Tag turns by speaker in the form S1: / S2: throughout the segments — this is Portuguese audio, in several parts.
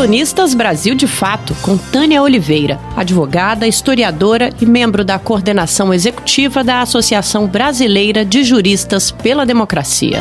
S1: Colunistas Brasil de Fato, com Tânia Oliveira, advogada, historiadora e membro da coordenação executiva da Associação Brasileira de Juristas pela Democracia.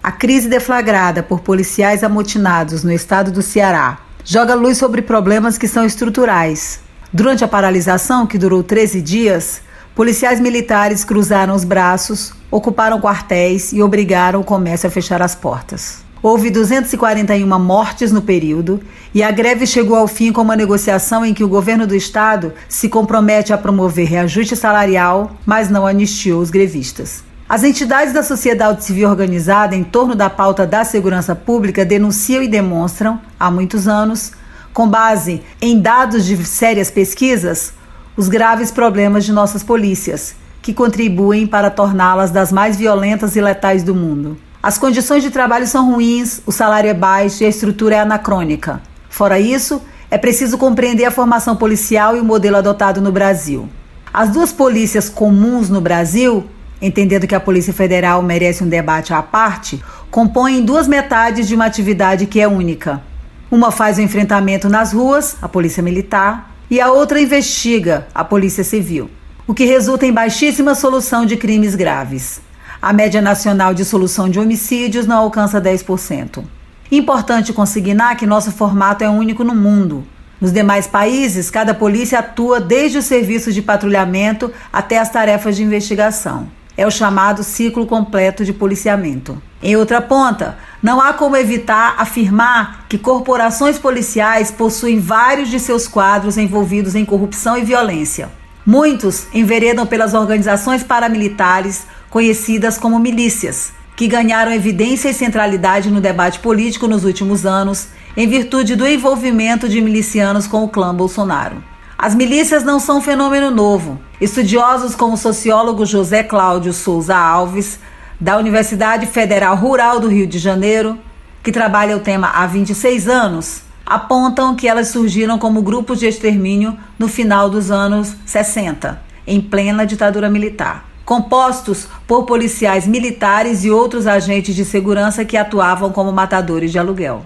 S2: A crise deflagrada por policiais amotinados no estado do Ceará joga luz sobre problemas que são estruturais. Durante a paralisação, que durou 13 dias, policiais militares cruzaram os braços, ocuparam quartéis e obrigaram o comércio a fechar as portas. Houve 241 mortes no período e a greve chegou ao fim com uma negociação em que o governo do estado se compromete a promover reajuste salarial, mas não anistiou os grevistas. As entidades da sociedade civil organizada em torno da pauta da segurança pública denunciam e demonstram, há muitos anos, com base em dados de sérias pesquisas, os graves problemas de nossas polícias, que contribuem para torná-las das mais violentas e letais do mundo. As condições de trabalho são ruins, o salário é baixo e a estrutura é anacrônica. Fora isso, é preciso compreender a formação policial e o modelo adotado no Brasil. As duas polícias comuns no Brasil entendendo que a Polícia Federal merece um debate à parte, compõem duas metades de uma atividade que é única. Uma faz o enfrentamento nas ruas, a Polícia Militar, e a outra investiga, a Polícia Civil, o que resulta em baixíssima solução de crimes graves. A média nacional de solução de homicídios não alcança 10%. Importante consignar que nosso formato é único no mundo. Nos demais países, cada polícia atua desde o serviço de patrulhamento até as tarefas de investigação é o chamado ciclo completo de policiamento. Em outra ponta, não há como evitar afirmar que corporações policiais possuem vários de seus quadros envolvidos em corrupção e violência. Muitos enveredam pelas organizações paramilitares conhecidas como milícias, que ganharam evidência e centralidade no debate político nos últimos anos, em virtude do envolvimento de milicianos com o clã Bolsonaro. As milícias não são um fenômeno novo. Estudiosos como o sociólogo José Cláudio Souza Alves, da Universidade Federal Rural do Rio de Janeiro, que trabalha o tema há 26 anos, apontam que elas surgiram como grupos de extermínio no final dos anos 60, em plena ditadura militar, compostos por policiais militares e outros agentes de segurança que atuavam como matadores de aluguel.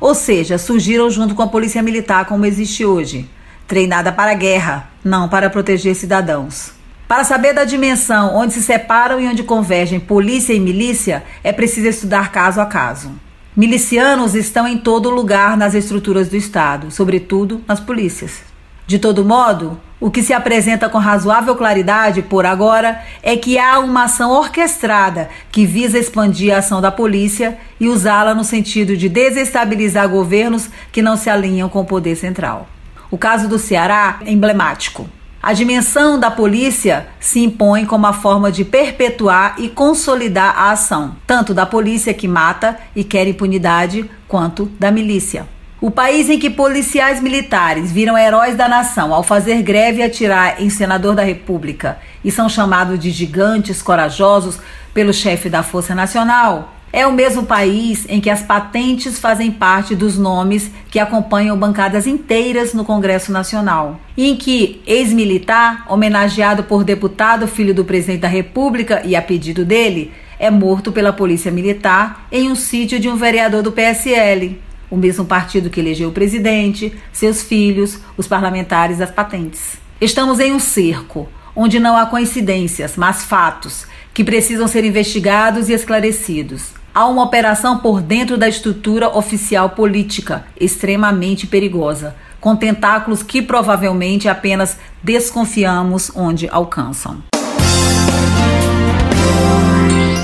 S2: Ou seja, surgiram junto com a polícia militar como existe hoje, treinada para a guerra, não para proteger cidadãos. Para saber da dimensão onde se separam e onde convergem polícia e milícia, é preciso estudar caso a caso. Milicianos estão em todo lugar nas estruturas do Estado, sobretudo nas polícias. De todo modo, o que se apresenta com razoável claridade por agora é que há uma ação orquestrada que visa expandir a ação da polícia e usá-la no sentido de desestabilizar governos que não se alinham com o poder central. O caso do Ceará é emblemático. A dimensão da polícia se impõe como a forma de perpetuar e consolidar a ação, tanto da polícia que mata e quer impunidade, quanto da milícia. O país em que policiais militares viram heróis da nação ao fazer greve e atirar em senador da República e são chamados de gigantes corajosos pelo chefe da Força Nacional é o mesmo país em que as patentes fazem parte dos nomes que acompanham bancadas inteiras no Congresso Nacional. E em que ex-militar, homenageado por deputado filho do presidente da República e a pedido dele, é morto pela polícia militar em um sítio de um vereador do PSL, o mesmo partido que elegeu o presidente, seus filhos, os parlamentares das patentes. Estamos em um cerco, onde não há coincidências, mas fatos que precisam ser investigados e esclarecidos há uma operação por dentro da estrutura oficial política extremamente perigosa, com tentáculos que provavelmente apenas desconfiamos onde alcançam.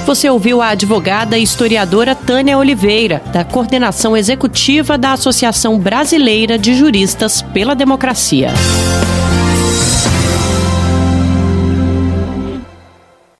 S1: Você ouviu a advogada e historiadora Tânia Oliveira, da coordenação executiva da Associação Brasileira de Juristas pela Democracia.